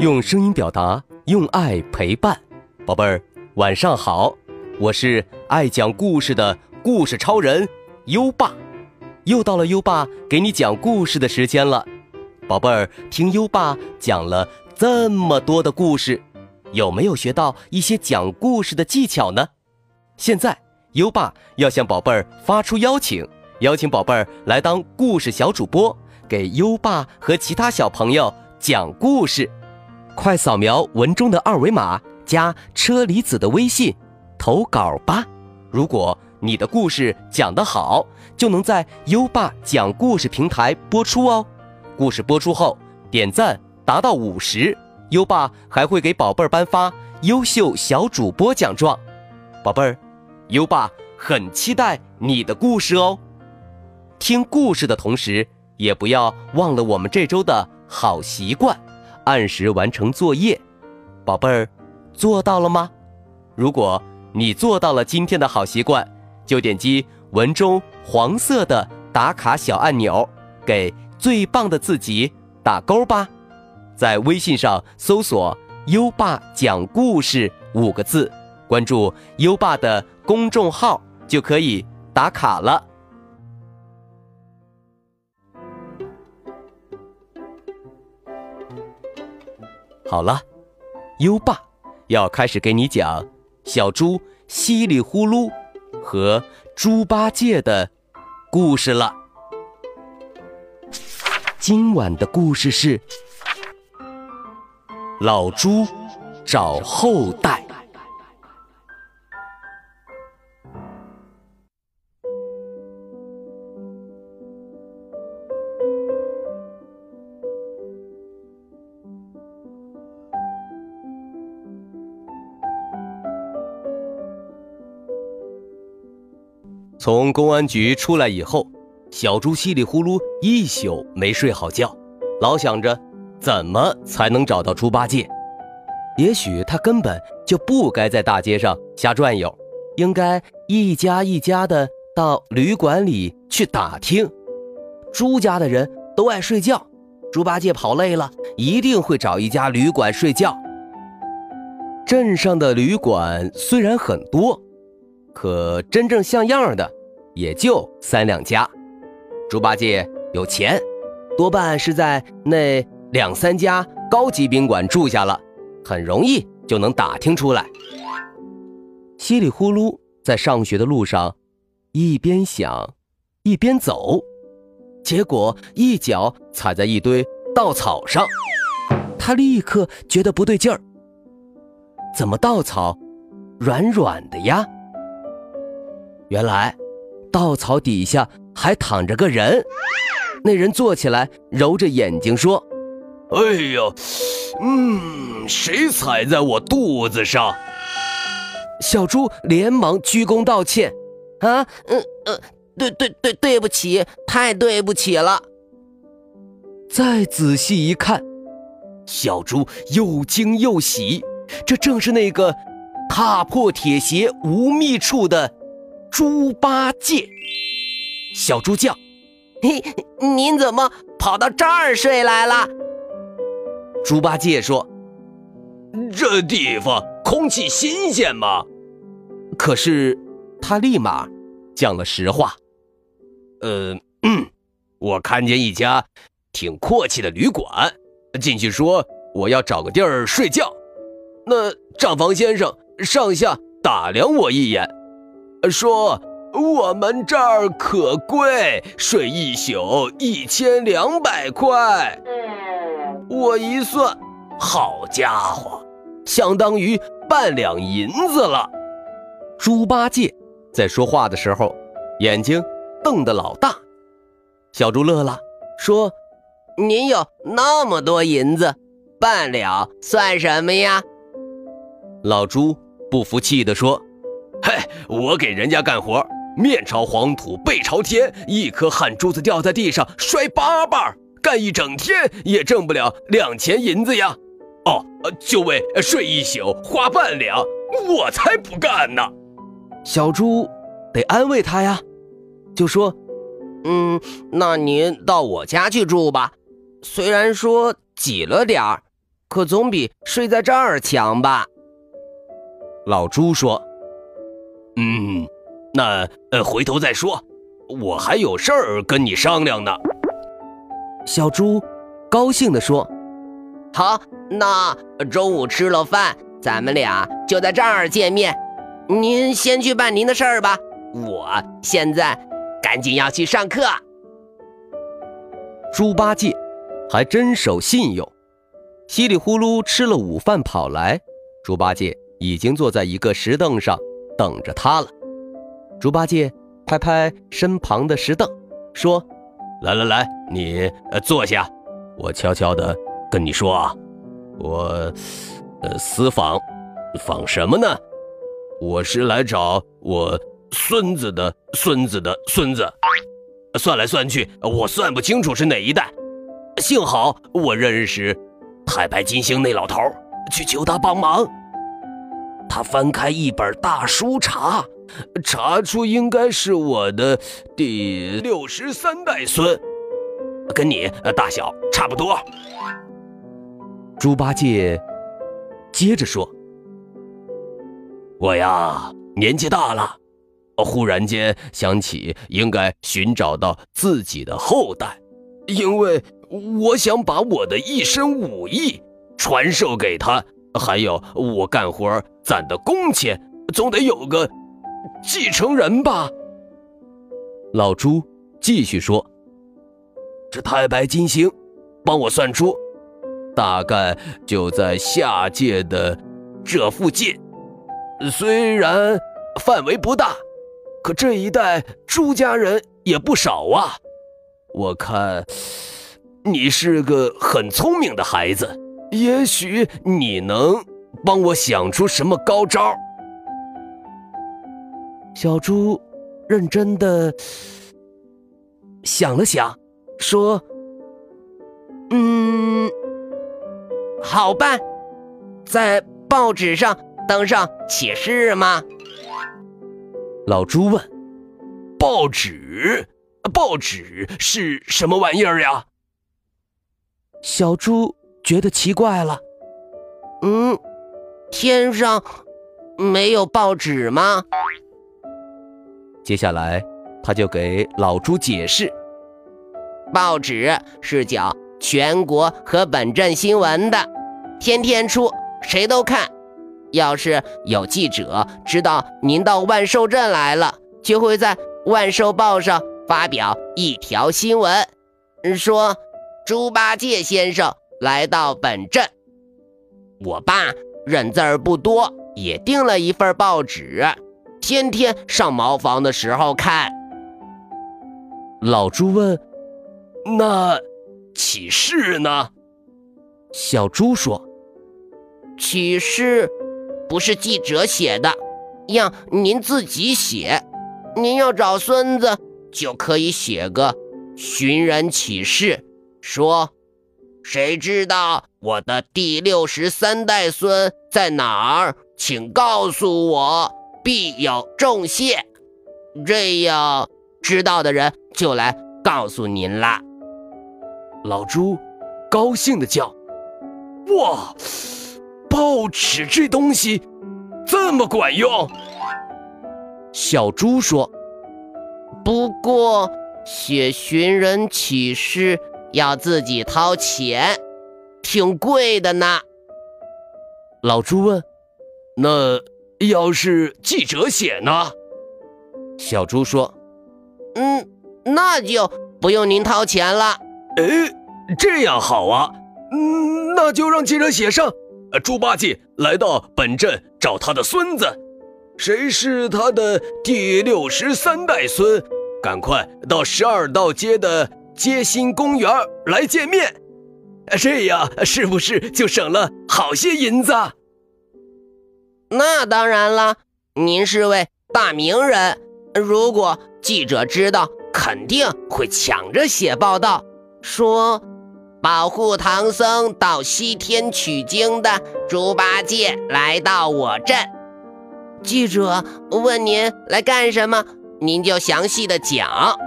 用声音表达，用爱陪伴，宝贝儿，晚上好！我是爱讲故事的故事超人优爸，又到了优爸给你讲故事的时间了。宝贝儿，听优爸讲了这么多的故事，有没有学到一些讲故事的技巧呢？现在，优爸要向宝贝儿发出邀请，邀请宝贝儿来当故事小主播，给优爸和其他小朋友讲故事。快扫描文中的二维码，加车厘子的微信，投稿吧！如果你的故事讲得好，就能在优爸讲故事平台播出哦。故事播出后，点赞达到五十，优爸还会给宝贝儿颁发优秀小主播奖状。宝贝儿，优爸很期待你的故事哦。听故事的同时，也不要忘了我们这周的好习惯，按时完成作业。宝贝儿，做到了吗？如果你做到了今天的好习惯，就点击文中黄色的打卡小按钮，给。最棒的自己打勾吧，在微信上搜索“优爸讲故事”五个字，关注优爸的公众号就可以打卡了。好了，优爸要开始给你讲小猪稀里呼噜和猪八戒的故事了。今晚的故事是老猪找后代。从公安局出来以后。小猪稀里呼噜一宿没睡好觉，老想着怎么才能找到猪八戒。也许他根本就不该在大街上瞎转悠，应该一家一家的到旅馆里去打听。猪家的人都爱睡觉，猪八戒跑累了，一定会找一家旅馆睡觉。镇上的旅馆虽然很多，可真正像样的也就三两家。猪八戒有钱，多半是在那两三家高级宾馆住下了，很容易就能打听出来。稀里呼噜在上学的路上，一边想，一边走，结果一脚踩在一堆稻草上，他立刻觉得不对劲儿。怎么稻草软软的呀？原来稻草底下。还躺着个人，那人坐起来，揉着眼睛说：“哎呀，嗯，谁踩在我肚子上？”小猪连忙鞠躬道歉：“啊，嗯呃，对对对，对不起，太对不起了。”再仔细一看，小猪又惊又喜，这正是那个踏破铁鞋无觅处的猪八戒。小猪叫：“嘿，您怎么跑到这儿睡来了？”猪八戒说：“这地方空气新鲜嘛。”可是他立马讲了实话：“呃，我看见一家挺阔气的旅馆，进去说我要找个地儿睡觉。那账房先生上下打量我一眼，说。”我们这儿可贵，睡一宿一千两百块。我一算，好家伙，相当于半两银子了。猪八戒在说话的时候，眼睛瞪得老大。小猪乐了，说：“您有那么多银子，半两算什么呀？”老猪不服气地说：“嘿，我给人家干活。”面朝黄土背朝天，一颗汗珠子掉在地上摔八瓣，干一整天也挣不了两钱银子呀！哦，就为睡一宿花半两，我才不干呢！小猪得安慰他呀，就说：“嗯，那您到我家去住吧，虽然说挤了点儿，可总比睡在这儿强吧？老猪说：“嗯，那呃，回头再说，我还有事儿跟你商量呢。”小猪高兴地说：“好，那中午吃了饭，咱们俩就在这儿见面。您先去办您的事儿吧，我现在赶紧要去上课。”猪八戒还真守信用，稀里呼噜吃了午饭跑来，猪八戒已经坐在一个石凳上等着他了。猪八戒拍拍身旁的石凳，说：“来来来，你坐下，我悄悄的跟你说啊，我呃私访，访什么呢？我是来找我孙子的孙子的孙子。”算来算去，我算不清楚是哪一代。幸好我认识太白金星那老头，去求他帮忙。他翻开一本大书查，查出应该是我的第六十三代孙，跟你大小差不多。猪八戒接着说：“我呀，年纪大了。”忽然间想起，应该寻找到自己的后代，因为我想把我的一身武艺传授给他，还有我干活攒的工钱，总得有个继承人吧。老朱继续说：“这太白金星帮我算出，大概就在下界的这附近，虽然范围不大。”可这一带朱家人也不少啊，我看你是个很聪明的孩子，也许你能帮我想出什么高招。小猪认真的想了想，说：“嗯，好办，在报纸上登上启事吗？”老朱问：“报纸，报纸是什么玩意儿呀？”小猪觉得奇怪了：“嗯，天上没有报纸吗？”接下来，他就给老朱解释：“报纸是讲全国和本镇新闻的，天天出，谁都看。”要是有记者知道您到万寿镇来了，就会在万寿报上发表一条新闻，说猪八戒先生来到本镇。我爸认字儿不多，也订了一份报纸，天天上茅房的时候看。老猪问：“那启事呢？”小猪说：“启事。”不是记者写的，要您自己写。您要找孙子，就可以写个寻人启事，说谁知道我的第六十三代孙在哪儿，请告诉我，必有重谢。这样知道的人就来告诉您啦。老朱高兴的叫：“哇！”报纸这东西这么管用？小猪说：“不过写寻人启事要自己掏钱，挺贵的呢。”老朱问：“那要是记者写呢？”小猪说：“嗯，那就不用您掏钱了。”哎，这样好啊！嗯，那就让记者写上。猪八戒来到本镇找他的孙子，谁是他的第六十三代孙？赶快到十二道街的街心公园来见面，这样是不是就省了好些银子？那当然了，您是位大名人，如果记者知道，肯定会抢着写报道，说。保护唐僧到西天取经的猪八戒来到我镇，记者问您来干什么，您就详细的讲，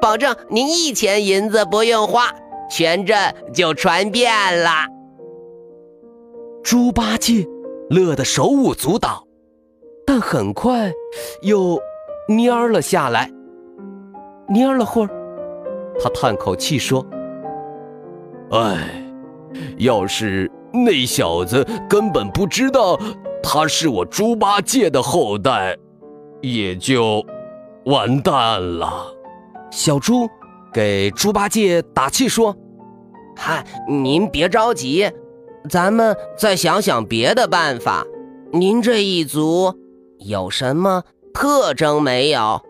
保证您一钱银子不用花，全镇就传遍了。猪八戒乐得手舞足蹈，但很快又蔫了下来。蔫了会儿，他叹口气说：“哎，要是那小子根本不知道他是我猪八戒的后代，也就完蛋了。”小猪给猪八戒打气说：“嗨，您别着急，咱们再想想别的办法。您这一族有什么特征没有？”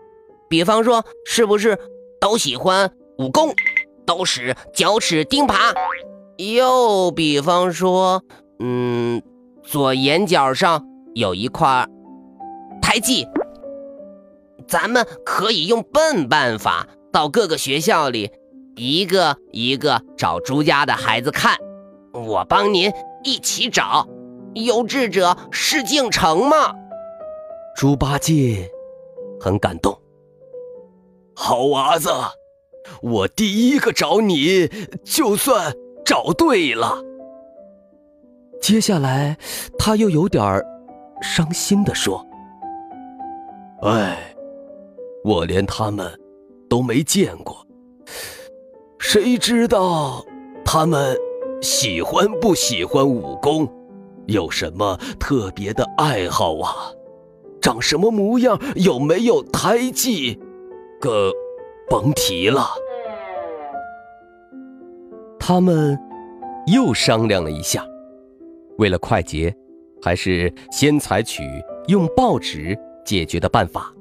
比方说，是不是都喜欢武功，都使脚趾钉耙？又比方说，嗯，左眼角上有一块胎记。咱们可以用笨办法，到各个学校里，一个一个找朱家的孩子看。我帮您一起找，有志者事竟成嘛。猪八戒很感动。好娃子，我第一个找你，就算找对了。接下来，他又有点伤心的说：“哎，我连他们都没见过，谁知道他们喜欢不喜欢武功，有什么特别的爱好啊？长什么模样？有没有胎记？”更甭提了。他们又商量了一下，为了快捷，还是先采取用报纸解决的办法。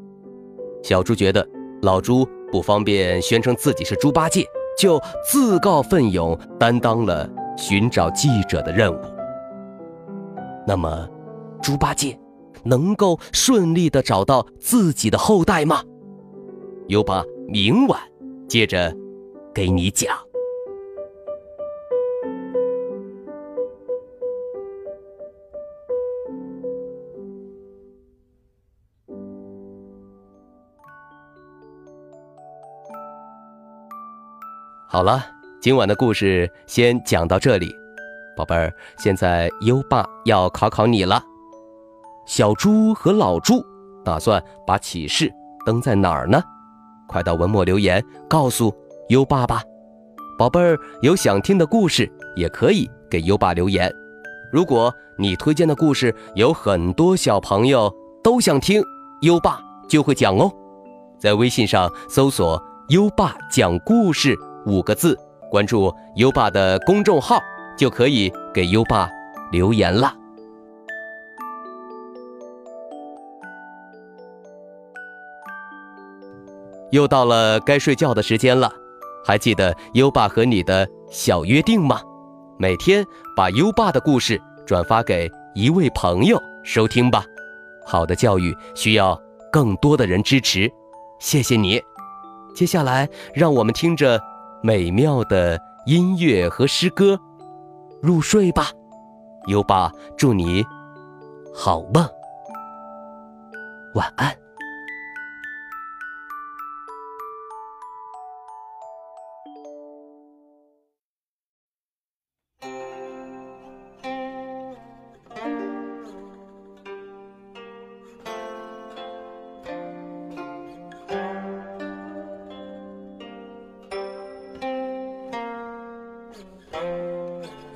小猪觉得老猪不方便宣称自己是猪八戒，就自告奋勇担当了寻找记者的任务。那么，猪八戒能够顺利的找到自己的后代吗？有把明晚接着给你讲。好了，今晚的故事先讲到这里，宝贝儿，现在优爸要考考你了。小猪和老猪打算把启示登在哪儿呢？快到文末留言告诉优爸吧，宝贝儿有想听的故事也可以给优爸留言。如果你推荐的故事有很多小朋友都想听，优爸就会讲哦。在微信上搜索“优爸讲故事”五个字，关注优爸的公众号，就可以给优爸留言了。又到了该睡觉的时间了，还记得优爸和你的小约定吗？每天把优爸的故事转发给一位朋友收听吧。好的教育需要更多的人支持，谢谢你。接下来，让我们听着美妙的音乐和诗歌入睡吧。优爸祝你好梦，晚安。《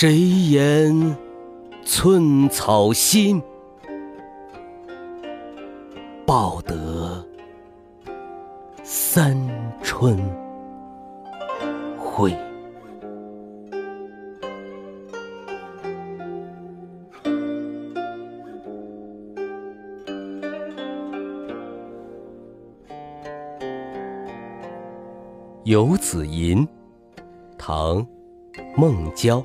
谁言寸草心，报得三春晖。《游子吟》，唐·孟郊。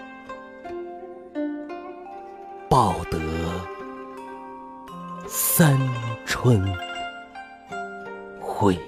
报得三春晖。